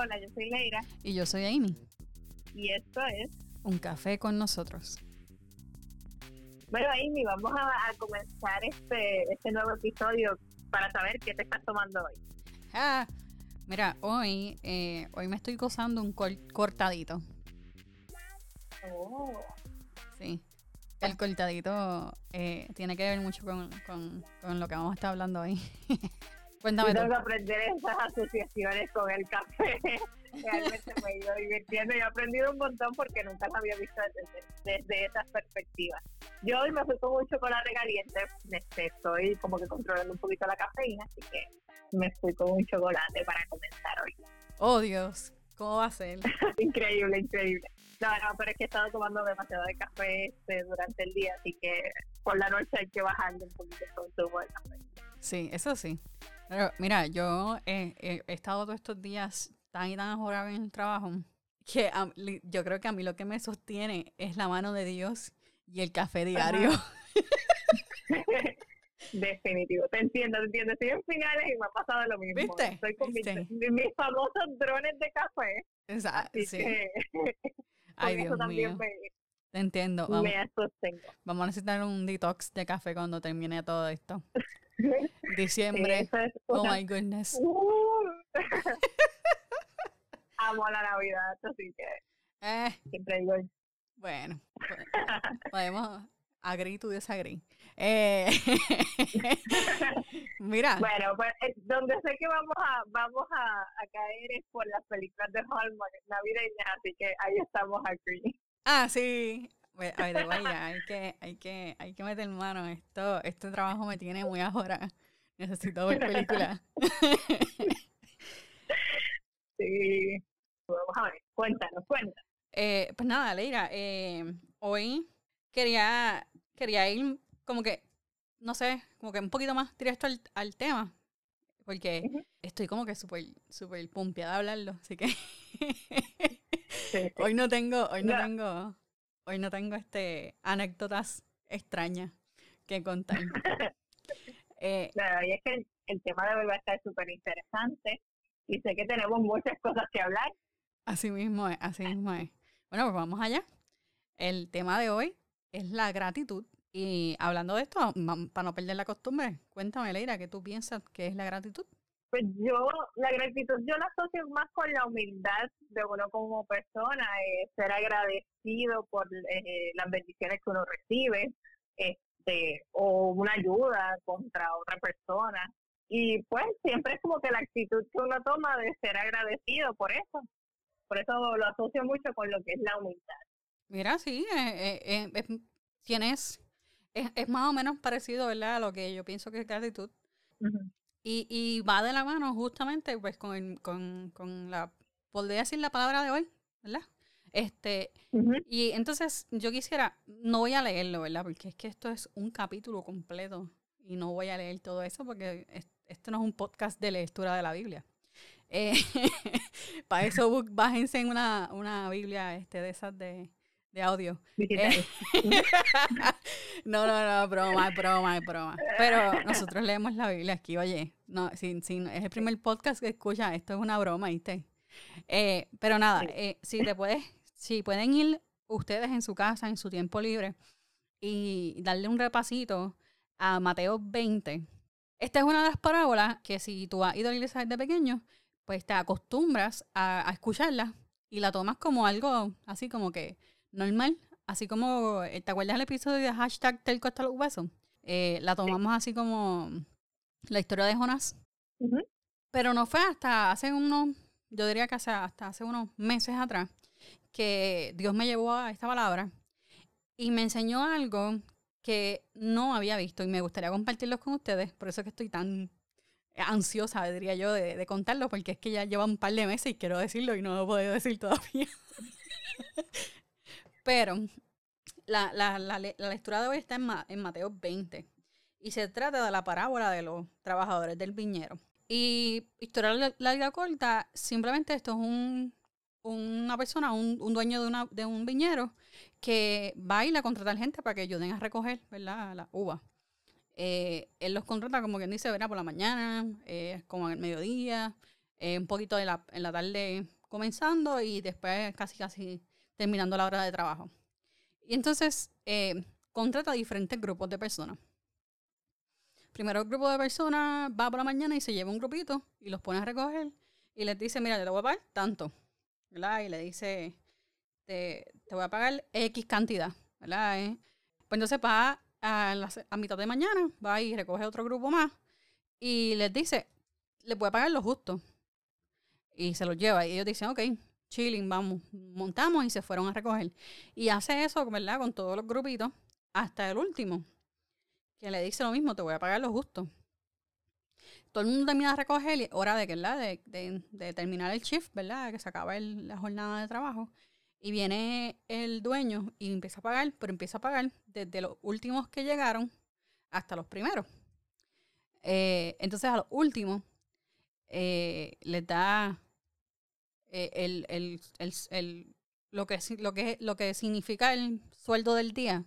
Hola, yo soy Leira. Y yo soy Amy. Y esto es Un café con nosotros. Bueno, Amy, vamos a, comenzar este, este nuevo episodio para saber qué te estás tomando hoy. Ah, mira, hoy, eh, hoy me estoy gozando un cortadito. Oh. Sí. El cortadito eh, tiene que ver mucho con, con, lo que vamos a estar hablando hoy. Cuéntame. Tengo que aprender esas asociaciones con el café. Realmente me he ido divirtiendo y he aprendido un montón porque nunca lo había visto desde, desde esas perspectivas. Yo hoy me fui con un chocolate caliente. Este, estoy como que controlando un poquito la cafeína, así que me fui con un chocolate para comenzar hoy. Oh, Dios. ¿Cómo va a ser? increíble, increíble. No, no, pero es que he estado tomando demasiado de café este, durante el día, así que por la noche hay que bajarle un poquito el consumo de café. Sí, eso sí. Pero mira, yo he estado todos estos días tan y tan ahora en el trabajo que yo creo que a mí lo que me sostiene es la mano de Dios y el café diario. Definitivo, te entiendo, te entiendo. Estoy en finales y me ha pasado lo mismo. ¿Viste? Estoy con mis, famosos drones de café. Exacto. Sí. Ay, Dios mío. te entiendo. Vamos, me sostengo. Vamos a necesitar un detox de café cuando termine todo esto. Diciembre. oh my goodness. Uh. Amo la Navidad, así que eh. siempre digo. Bueno, podemos agree to disagree. Eh, mira. Bueno, pues eh, donde sé que vamos a vamos a, caer es por las películas de Hallmark navideñas, así que ahí estamos agree. Ah, sí. Ay, de vaya, hay que, hay que, hay que meter mano. Esto, este trabajo me tiene muy ahora. Necesito ver películas. sí. Vamos a ver, cuéntanos, cuéntanos. Eh, pues nada, Leira, eh, hoy quería, quería ir como que, no sé, como que un poquito más directo al, al tema. Porque estoy como que súper, súper pumpeada a hablarlo, así que hoy no tengo, hoy no, tengo, hoy no tengo este anécdotas extrañas que contar. eh, claro, y es que el, tema de hoy va a estar súper interesante y sé que tenemos muchas cosas que hablar. Así mismo es, así mismo es. Bueno, pues vamos allá. El tema de hoy es la gratitud. Y hablando de esto, para no perder la costumbre, cuéntame, Leira, ¿qué tú piensas que es la gratitud? Pues yo, la gratitud, yo la asocio más con la humildad de uno como persona, eh, ser agradecido por eh, las bendiciones que uno recibe, este, o una ayuda contra otra persona. Y pues siempre es como que la actitud que uno toma de ser agradecido por eso. Por eso lo asocio mucho con lo que es la humildad. Mira, sí, eh, eh, tienes, es, es, más o menos parecido, ¿verdad? A lo que yo pienso que es gratitud. Y, y va de la mano justamente pues con, con, con la, podría decir la palabra de hoy, ¿verdad? Este, y entonces yo quisiera, no voy a leerlo, ¿verdad? Porque es que esto es un capítulo completo y no voy a leer todo eso porque esto no es un podcast de lectura de la Biblia. Eh, para eso bájense en una, una Biblia este, de esas de, de audio. Eh, no, no, no, broma, broma, broma. Pero nosotros leemos la Biblia aquí, oye. No, sin, sin, es el primer podcast que escucha, esto es una broma, ¿viste? Eh, pero nada, eh, si te puedes, si pueden ir ustedes en su casa, en su tiempo libre, y darle un repasito a Mateo 20. Esta es una de las parábolas que si tú has ido a la iglesia desde pequeño, pues te acostumbras a, escucharla y la tomas como algo así como que normal. Así como, eh, ¿te acuerdas del episodio de hashtag Telco hasta los huesos? Eh, la tomamos así como la historia de Jonás. Pero no fue hasta hace unos, yo diría que hasta hace unos meses atrás, que Dios me llevó a esta palabra y me enseñó algo que no había visto y me gustaría compartirlos con ustedes. Por eso es que estoy tan ansiosa, diría yo, de, contarlo, porque es que ya lleva un par de meses y quiero decirlo y no lo he podido decir todavía. Pero la, la, la, lectura de hoy está en, en Mateo 20 y se trata de la parábola de los trabajadores del viñero. Y historia larga corta, simplemente esto es un, una persona, un, dueño de, una, de un viñero que va la contrata a gente para que ayuden a recoger ¿verdad? la uva. Eh, él los contrata como quien dice, verá por la mañana, eh, como el mediodía, un poquito en la tarde comenzando y después casi casi terminando la hora de trabajo. Y entonces contrata diferentes grupos de personas. Primero el grupo de personas va por la mañana y se lleva un grupito y los pone a recoger y les dice, mira, te voy a pagar tanto, ¿verdad? Y le dice, te, voy a pagar X cantidad, ¿verdad? Eh, pues entonces va a, a mitad de mañana, va y recoge otro grupo más y les dice, le voy a pagar lo justo. Y se los lleva y ellos dicen, ok, chilling, vamos, montamos y se fueron a recoger. Y hace eso, ¿verdad? Con todos los grupitos hasta el último, que le dice lo mismo, te voy a pagar lo justo. Todo el mundo termina de recoger hora de, ¿verdad? De, de, terminar el shift, ¿verdad? Que se acaba la jornada de trabajo. Y viene el dueño y empieza a pagar, pero empieza a pagar desde los últimos que llegaron hasta los primeros. Eh, entonces a los últimos eh, les da eh, el, el, el, lo, que, lo, que, lo que significa el sueldo del día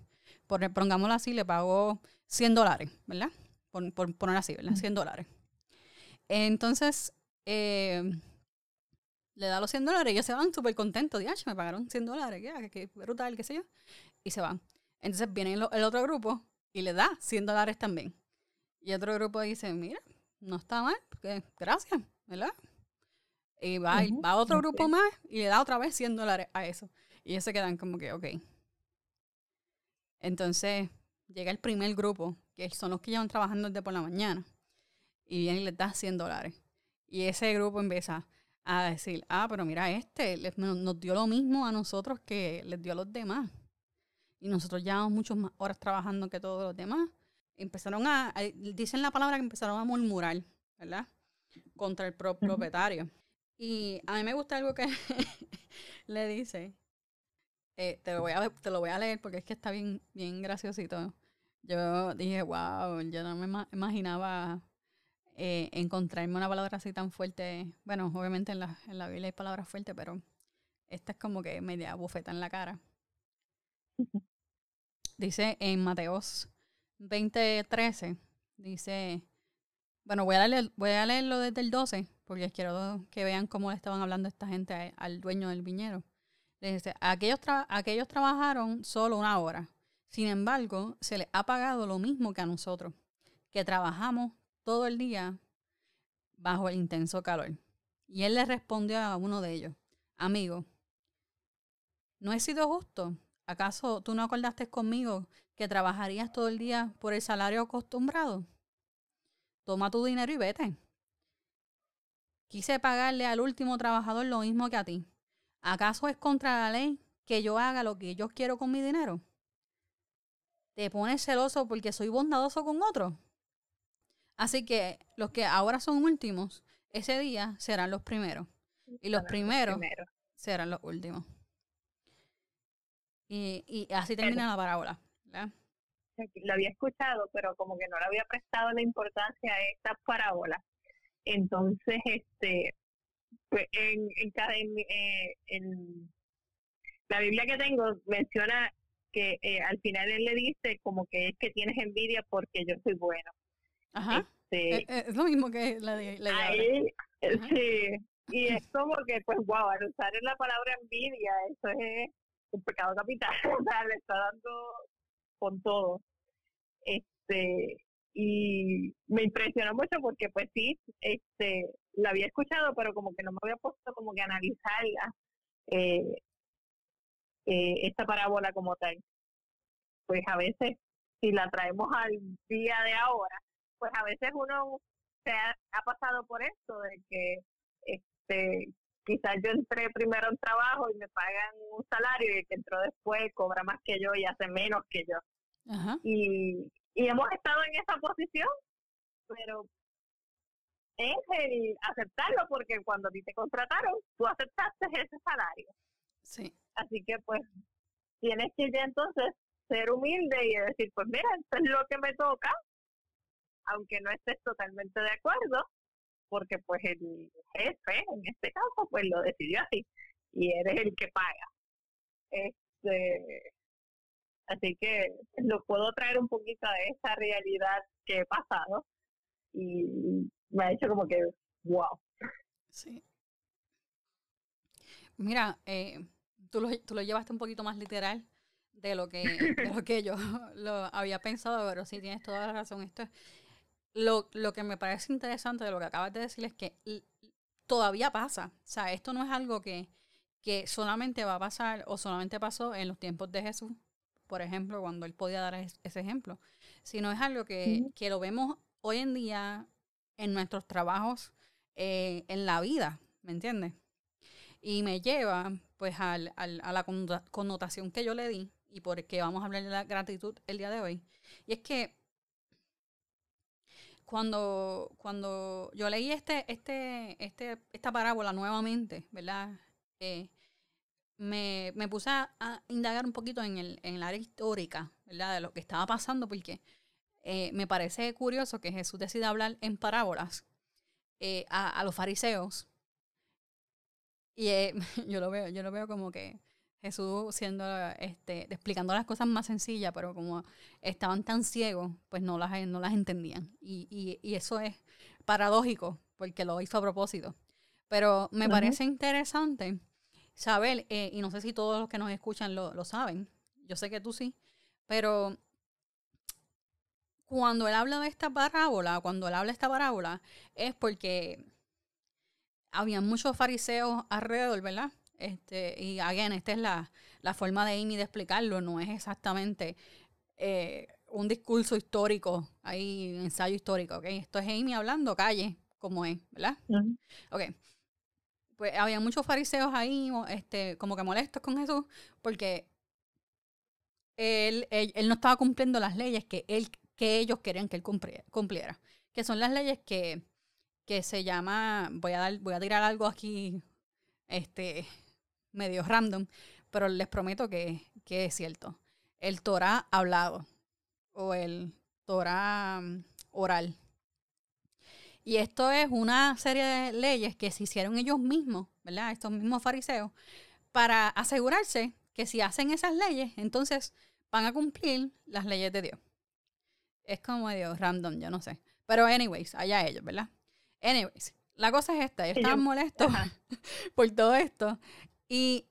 por, pongámoslo así, le pagó 100 dólares, ¿verdad? Por, por poner así, ¿verdad? 100 dólares. Entonces, eh, le da los 100 dólares y ellos se van súper contentos. Dios, me pagaron 100 dólares, qué, qué brutal, qué sé yo. Y se van. Entonces viene el, otro grupo y le da 100 dólares también. Y otro grupo dice, mira, no está mal, gracias, ¿verdad? Y va, va otro grupo más y le da otra vez 100 dólares a eso. Y ellos se quedan como que, ok, entonces llega el primer grupo, que son los que llevan trabajando desde por la mañana, y viene y les da 100 dólares. Y ese grupo empieza a decir, ah, pero mira, este nos dio lo mismo a nosotros que les dio a los demás. Y nosotros llevamos muchas más horas trabajando que todos los demás. Empezaron a, dicen la palabra que empezaron a murmurar, ¿verdad? Contra el propietario. Y a mí me gusta algo que le dice, eh, te, lo voy a, te lo voy a leer porque es que está bien, bien graciosito. Yo dije, wow, yo no me imaginaba eh, encontrarme una palabra así tan fuerte. Bueno, obviamente en la, en la Biblia hay palabras fuertes, pero esta es como que media bufeta en la cara. Dice en Mateos 20:13, dice, bueno, voy a, leer, voy a leerlo desde el 12, porque quiero que vean cómo le estaban hablando esta gente al dueño del viñero. Dice, aquellos, aquellos trabajaron solo una hora. Sin embargo, se les ha pagado lo mismo que a nosotros, que trabajamos todo el día bajo el intenso calor. Y él le respondió a uno de ellos, amigo, ¿no he sido justo? ¿Acaso tú no acordaste conmigo que trabajarías todo el día por el salario acostumbrado? Toma tu dinero y vete. Quise pagarle al último trabajador lo mismo que a ti. ¿Acaso es contra la ley que yo haga lo que yo quiero con mi dinero? ¿Te pones celoso porque soy bondadoso con otro? Así que los que ahora son últimos, ese día serán los primeros. Y los primeros, serán los últimos. Y, y así termina la parábola. Lo había escuchado, pero como que no le había prestado la importancia a esta parábola. Entonces, este, pues, en, en, eh, en, la Biblia que tengo menciona que eh, al final él le dice como que es que tienes envidia porque yo soy bueno. Ajá. Este, eh, es, lo mismo que la de la ahí, Sí, y es como que, pues, wow, al usar la palabra envidia, eso es un pecado capital, o sea, le está dando con todo. Este, y me impresionó mucho porque pues sí, este, la había escuchado, pero como que no me había puesto como que analizarla, eh, eh, esta parábola como tal. Pues a veces, si la traemos al día de ahora, pues a veces uno se ha, pasado por esto, de que este quizás yo entré primero en trabajo y me pagan un salario y el que entró después cobra más que yo y hace menos que yo. Y, y hemos estado en esa posición, pero es el aceptarlo porque cuando a ti te contrataron, tú aceptaste ese salario. Sí. Así que pues tienes que ya entonces ser humilde y decir, pues mira, esto es lo que me toca, aunque no estés totalmente de acuerdo, porque pues el jefe, en este caso, pues lo decidió así, y eres el que paga. Este, Así que lo puedo traer un poquito de esa realidad que he pasado y me ha hecho como que, wow. Sí. Mira, eh, tú, lo, tú lo llevaste un poquito más literal de lo que, de lo que yo lo había pensado, pero sí tienes toda la razón. Esto lo, lo que me parece interesante de lo que acabas de decir es que todavía pasa. O sea, esto no es algo que, que solamente va a pasar o solamente pasó en los tiempos de Jesús, por ejemplo, cuando él podía dar ese ejemplo, sino es algo que, que lo vemos hoy en día en nuestros trabajos, eh, en la vida, ¿me entiendes? Y me lleva pues al, al, a la connotación que yo le di y por qué vamos a hablar de la gratitud el día de hoy. Y es que cuando, cuando yo leí este, este, este, esta parábola nuevamente, ¿verdad? Eh, me, me, puse a, indagar un poquito en el, en área histórica, ¿verdad? De lo que estaba pasando, porque eh, me parece curioso que Jesús decida hablar en parábolas eh, a, a, los fariseos. Y yo, lo veo, yo lo veo como que Jesús siendo, este, explicando las cosas más sencillas, pero como estaban tan ciegos, pues no las, no las entendían. Y, y, y eso es paradójico, porque lo hizo a propósito. Pero me parece interesante saber, eh, y no sé si todos los que nos escuchan lo, lo saben, yo sé que tú sí, pero cuando él habla de esta parábola, cuando él habla de esta parábola, es porque había muchos fariseos alrededor, ¿verdad? Este, y again, esta es la, la forma de Amy de explicarlo, no es exactamente eh, un discurso histórico, hay un ensayo histórico, ¿ok? Esto es Amy hablando calle, como es, ¿verdad? Ok. Pues había muchos fariseos ahí, este, como que molestos con Jesús, porque él, él, no estaba cumpliendo las leyes que, él, que ellos querían que él cumpliera, que son las leyes que, que se llama, voy a, dar, voy a tirar algo aquí, este, medio random, pero les prometo que, es cierto. El Torah hablado o el Torah mm, oral. Y esto es una serie de leyes que se hicieron ellos mismos, ¿verdad? Estos mismos fariseos, para asegurarse que si hacen esas leyes, entonces van a cumplir las leyes de Dios. Es como medio random, yo no sé. Pero anyways, allá ellos, ¿verdad? Anyways, la cosa es esta, ellos estaban molestos por todo esto. Y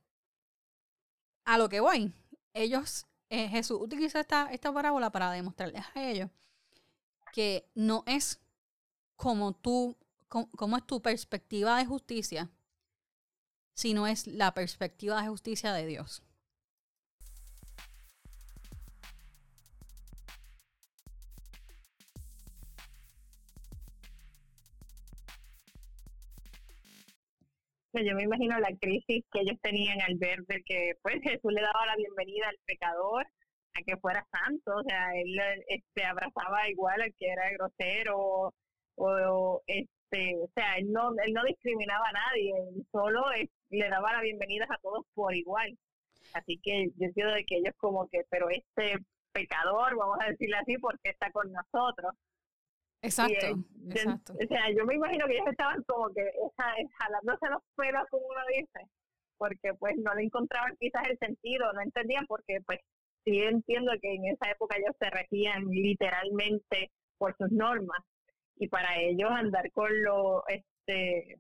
a lo que voy, ellos, eh, Jesús utiliza esta, esta parábola para demostrarles a ellos que no es como tú, como, es tu perspectiva de justicia, sino es la perspectiva de justicia de Dios. Yo me imagino la crisis que ellos tenían al ver de que pues Jesús le daba la bienvenida al pecador a que fuera santo, o sea, él este abrazaba igual al que era grosero o, este, o sea, él no él no discriminaba a nadie, él solo le daba la bienvenida a todos por igual. Así que yo entiendo de que ellos como que, pero este pecador, vamos a decirle así, porque está con nosotros. Exacto, exacto. O sea, yo me imagino que ellos estaban como que esa, jalándose los pelos, como uno dice, porque pues no le encontraban quizás el sentido, no entendían porque pues sí entiendo que en esa época ellos se regían literalmente por sus normas y para ellos andar con los este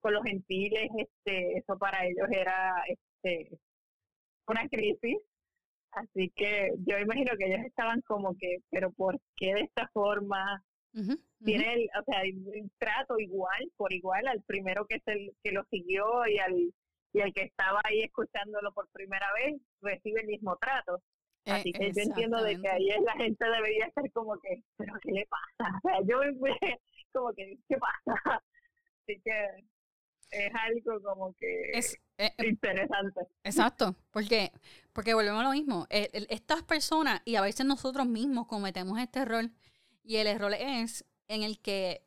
con los gentiles este eso para ellos era este una crisis Así que yo imagino que ellos estaban como que, pero ¿por qué de esta forma? Tiene el, o sea, el trato igual, por igual al primero que es el que lo siguió y al y al que estaba ahí escuchándolo por primera vez recibe el mismo trato. Eh, Así que yo entiendo de que ahí la gente debería estar como que, pero ¿qué le pasa? O sea, yo me como que, ¿qué pasa? Así que es algo como que es, eh, eh, interesante. Exacto, porque, porque volvemos a lo mismo. estas personas, y a veces nosotros mismos cometemos este error, y el error es en el que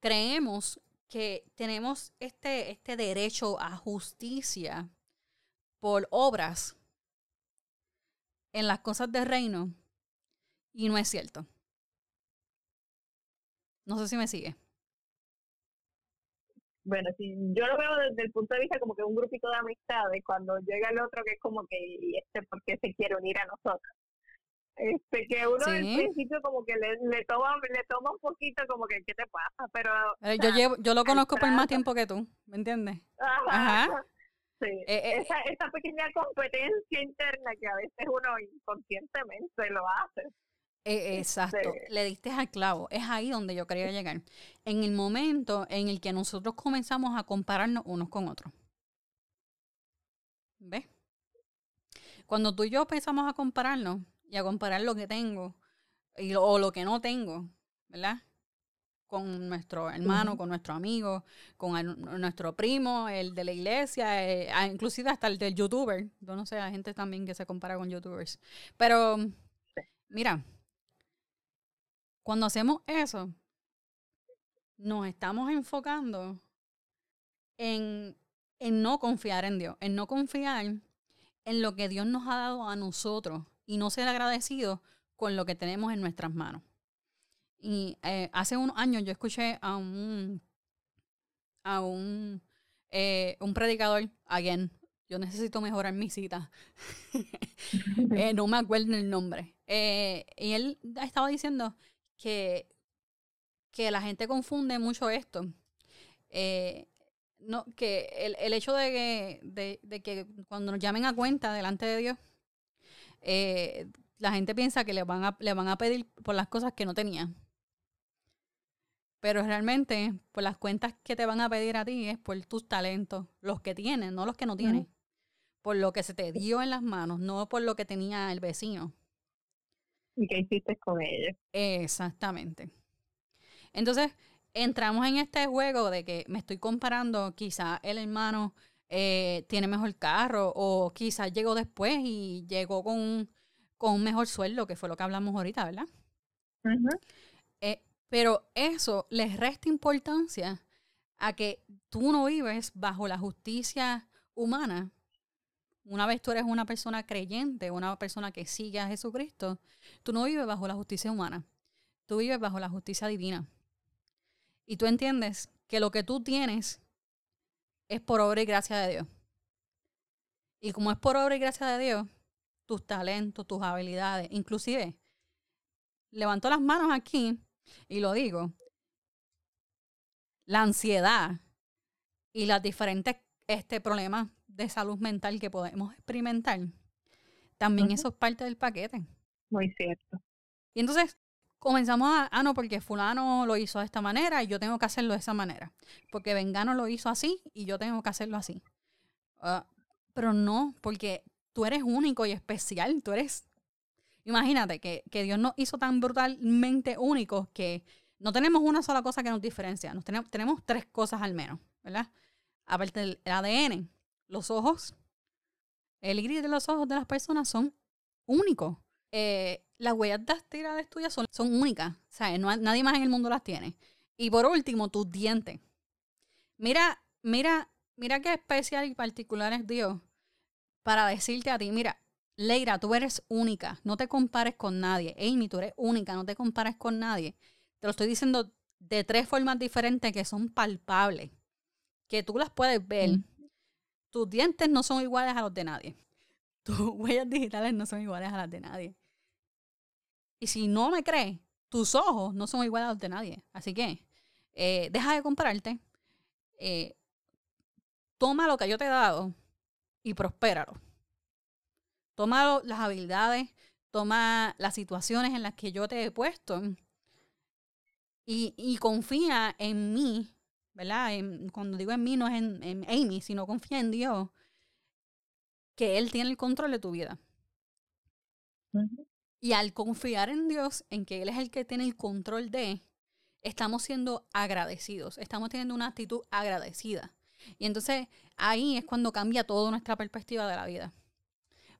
creemos que tenemos este, este derecho a justicia por obras en las cosas del reino, y no es cierto. No sé si me sigue bueno, si yo lo veo desde el punto de vista como que un grupito de amistades, cuando llega el otro que es como que, ¿y este por qué se quiere unir a nosotros? este que uno al principio como que le, le toma le toma un poquito como que qué te pasa pero eh, yo llevo yo lo conozco por más tiempo que tú ¿me entiendes? Ajá. Sí. Eh, eh, esa, esa pequeña competencia interna que a veces uno inconscientemente lo hace. Exacto, este le diste al clavo, es ahí donde yo quería llegar. En el momento en el que nosotros comenzamos a compararnos unos con otros. ¿Ves? Cuando tú y yo empezamos a compararnos, y a comparar lo que tengo y, o lo que no tengo, ¿verdad? Con nuestro hermano, con nuestro amigo, con nuestro primo, el de la iglesia, eh, inclusive hasta el del youtuber. Yo no sé, la gente también que se compara con youtubers. Pero, mira, cuando hacemos eso, nos estamos enfocando en, en no confiar en Dios, en no confiar en lo que Dios nos ha dado a nosotros y no ser agradecidos con lo que tenemos en nuestras manos. Y eh, hace unos años yo escuché a un, a un, eh, un predicador, again, yo necesito mejorar mi cita, eh, no me acuerdo el nombre, y él estaba diciendo que, que la gente confunde mucho esto. no, que el, el hecho de que, de, de que cuando nos llamen a cuenta delante de Dios, eh, la gente piensa que le van, a, le van a pedir por las cosas que no tenían. Pero realmente, por las cuentas que te van a pedir a ti es por tus talentos, los que tienen, no los que no tienen. Por lo que se te dio en las manos, no por lo que tenía el vecino. ¿Y qué hiciste con ellos? Exactamente. Entonces, entramos en este juego de que me estoy comparando, quizá el hermano eh, tiene mejor carro o quizás llegó después y llegó con un, con un mejor sueldo, que fue lo que hablamos ahorita, ¿verdad? Eh, pero eso les resta importancia a que tú no vives bajo la justicia humana. Una vez tú eres una persona creyente, una persona que sigue a Jesucristo, tú no vives bajo la justicia humana, tú vives bajo la justicia divina. Y tú entiendes que lo que tú tienes es por obra y gracia de Dios. Y como es por obra y gracia de Dios, tus talentos, tus habilidades, inclusive, levanto las manos aquí y lo digo, la ansiedad y los diferentes este, problemas de salud mental que podemos experimentar, también eso es parte del paquete. Muy cierto. Y entonces, comenzamos a, ah, no, porque fulano lo hizo de esta manera y yo tengo que hacerlo de esa manera. Porque Vengano lo hizo así y yo tengo que hacerlo así. Ah, pero no, porque tú eres único y especial, tú eres... Imagínate que, Dios nos hizo tan brutalmente únicos que no tenemos una sola cosa que nos diferencia, nos tenemos, tenemos tres cosas al menos, ¿verdad? Aparte del ADN, los ojos, el iris de los ojos de las personas son únicos. Eh, las huellas dactilares tuyas son, son únicas. O sea, no, nadie más en el mundo las tiene. Y por último, tus dientes. Mira, mira, mira qué especial y particular es Dios para decirte a ti, mira, Leira, tú eres única, no te compares con nadie. Amy, tú eres única, no te compares con nadie. Te lo estoy diciendo de tres formas diferentes que son palpables, que tú las puedes ver. Tus dientes no son iguales a los de nadie. Tus huellas digitales no son iguales a las de nadie. Y si no me crees, tus ojos no son iguales a los de nadie. Así que eh, deja de compararte. Eh, toma lo que yo te he dado y prospéralo. Toma las habilidades, toma las situaciones en las que yo te he puesto y, confía en mí, ¿verdad? cuando digo en mí no es en, Amy, sino confía en Dios, que Él tiene el control de tu vida. Y al confiar en Dios, en que Él es el que tiene el control de, estamos siendo agradecidos, estamos teniendo una actitud agradecida. Y entonces ahí es cuando cambia toda nuestra perspectiva de la vida.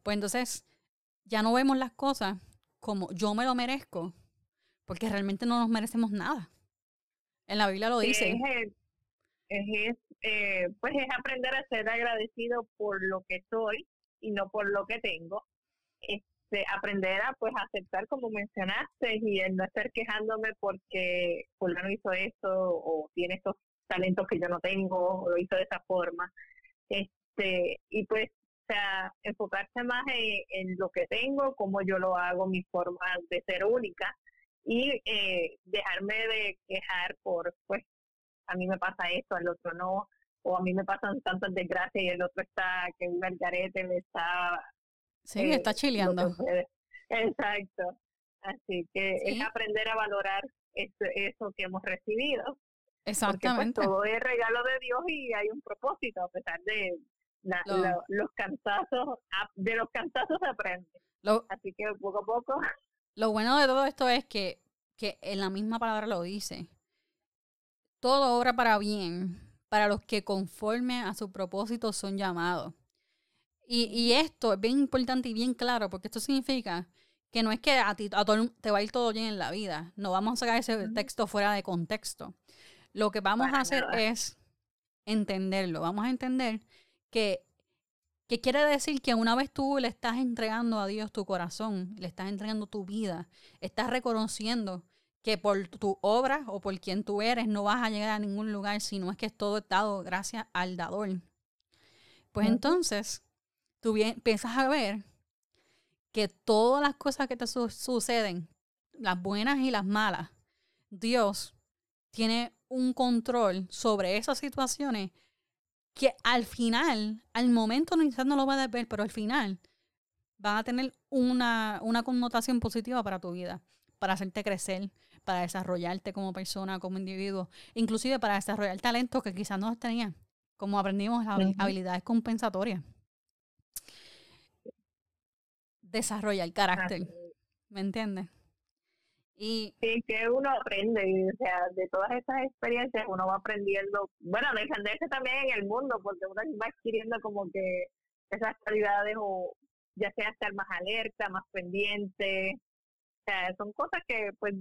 Pues entonces ya no vemos las cosas como yo me lo merezco, porque realmente no nos merecemos nada. En la Biblia lo dice. Es, eh, pues es aprender a ser agradecido por lo que soy y no por lo que tengo. Aprender a pues aceptar como mencionaste y el no estar quejándome porque fulano hizo esto o tiene estos talentos que yo no tengo o lo hizo de esa forma. Este y pues sea, enfocarse más en, lo que tengo, cómo yo lo hago, mi forma de ser única y eh, dejarme de quejar por, pues, a mí me pasa esto, al otro no, o a mí me pasan tantas desgracias y el otro está, que un garete le está... Sí, eh, está chileando. Exacto. Así que es aprender a valorar eso, eso que hemos recibido. Pues, Exactamente. todo es regalo de Dios y hay un propósito, a pesar de los cantazos, de los cantazos se aprende. Así que poco a poco. Lo bueno de todo esto es que, que en la misma palabra lo dice. Todo obra para bien, para los que conforme a su propósito son llamados. Y, y esto es bien importante y bien claro, porque esto significa que no es que a ti a todo, te va a ir todo bien en la vida. No vamos a sacar ese texto fuera de contexto. Lo que vamos a hacer es entenderlo. Vamos a entender que, que quiere decir que una vez tú le estás entregando a Dios tu corazón, le estás entregando tu vida, estás reconociendo que por tu obra o por quien tú eres no vas a llegar a ningún lugar, sino es que es todo dado gracias al dador. Pues entonces, tú bien, empiezas a ver que todas las cosas que te suceden, las buenas y las malas, Dios tiene un control sobre esas situaciones que al final, al momento quizás no lo vas a ver, pero al final van a tener una, una connotación positiva para tu vida, para hacerte crecer, para desarrollarte como persona, como individuo, inclusive para desarrollar talentos que quizás no tenías, como aprendimos las habilidades compensatorias. Desarrollar carácter, ¿me entiendes? Y sí, que uno aprende, o sea, de todas esas experiencias uno va aprendiendo, bueno, defenderse también en el mundo, porque uno va adquiriendo como que esas cualidades o ya sea estar más alerta, más pendiente, o sea, son cosas que pues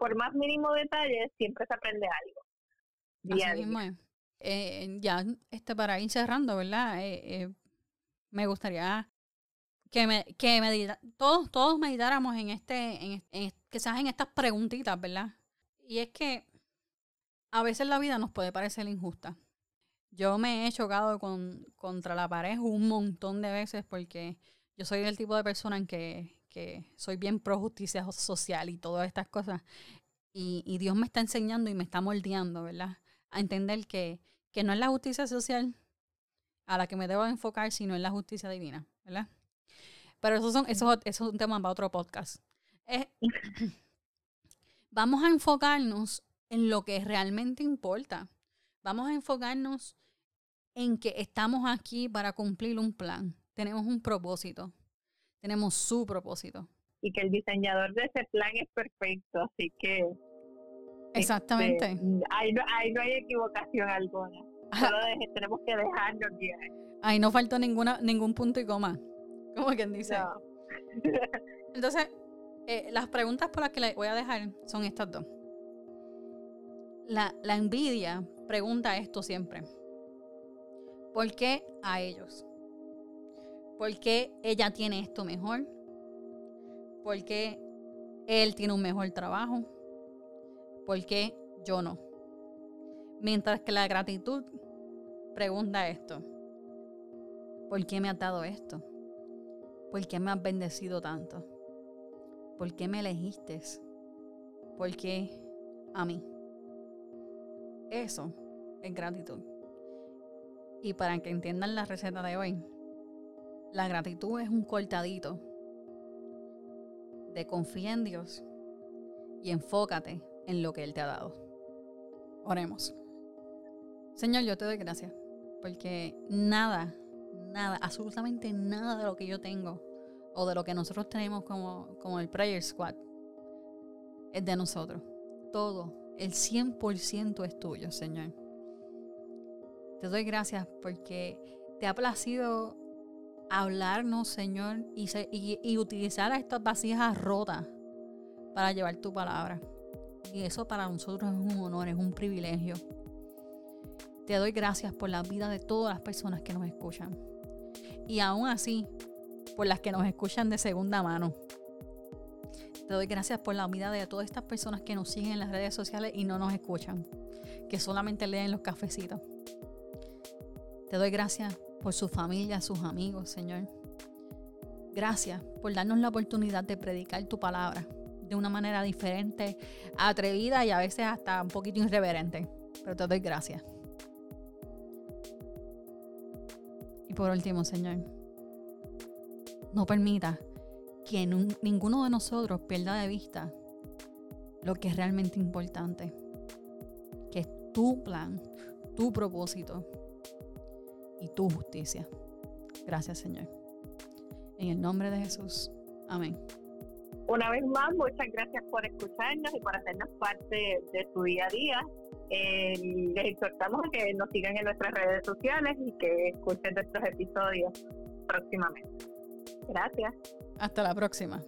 por más mínimo detalle siempre se aprende algo. Día eh, ya este, para ir cerrando, ¿verdad? Eh, eh, me gustaría que, me, que medita, todos, todos meditáramos en este, en, en, se en estas preguntitas, ¿verdad? Y es que a veces la vida nos puede parecer injusta. Yo me he chocado con, contra la pared un montón de veces porque yo soy el tipo de persona en que, que soy bien pro justicia social y todas estas cosas. Y, Dios me está enseñando y me está moldeando, ¿verdad? A entender que, que no es la justicia social a la que me debo enfocar, sino en la justicia divina, ¿verdad? Pero eso, son, es un tema para otro podcast. vamos a enfocarnos en lo que realmente importa. Vamos a enfocarnos en que estamos aquí para cumplir un plan. Tenemos un propósito. Tenemos su propósito. Y que el diseñador de ese plan es perfecto, así que... Exactamente. Este, ahí, no, hay equivocación alguna. Solo tenemos que dejarnos guiar. Ahí no faltó ninguna, ningún punto y coma. Como quien dice. Entonces, eh, las preguntas por las que le voy a dejar son estas dos. La, la envidia pregunta esto siempre. ¿Por qué a ellos? ¿Por qué ella tiene esto mejor? ¿Por qué él tiene un mejor trabajo? ¿Por qué yo no? Mientras que la gratitud pregunta esto. ¿Por qué me ha dado esto? ¿Por qué me has bendecido tanto? ¿Por qué me elegiste? ¿Por qué a mí? Eso es gratitud. Y para que entiendan la receta de hoy, la gratitud es un cortadito de confía en Dios y enfócate en lo que Él te ha dado. Oremos. Señor, yo te doy gracias porque nada nada, absolutamente nada de lo que yo tengo o de lo que nosotros tenemos como, como el Prayer Squad es de nosotros. Todo, el 100% es tuyo, Señor. Te doy gracias porque te ha placido hablarnos, Señor, y, utilizar estas vasijas rotas para llevar tu palabra. Y eso para nosotros es un honor, es un privilegio. Te doy gracias por la vida de todas las personas que nos escuchan y aún así por las que nos escuchan de segunda mano. Te doy gracias por la vida de todas estas personas que nos siguen en las redes sociales y no nos escuchan, que solamente leen los cafecitos. Te doy gracias por su familia, sus amigos, Señor. Gracias por darnos la oportunidad de predicar tu palabra de una manera diferente, atrevida y a veces hasta un poquito irreverente. Pero te doy gracias. Y por último, Señor, no permita que ninguno de nosotros pierda de vista lo que es realmente importante, que es tu plan, tu propósito y tu justicia. Gracias, Señor. En el nombre de Jesús. Amén. Una vez más, muchas gracias por escucharnos y por hacernos parte de su día a día. Eh, les exhortamos a que nos sigan en nuestras redes sociales y que escuchen nuestros episodios próximamente. Gracias. Hasta la próxima.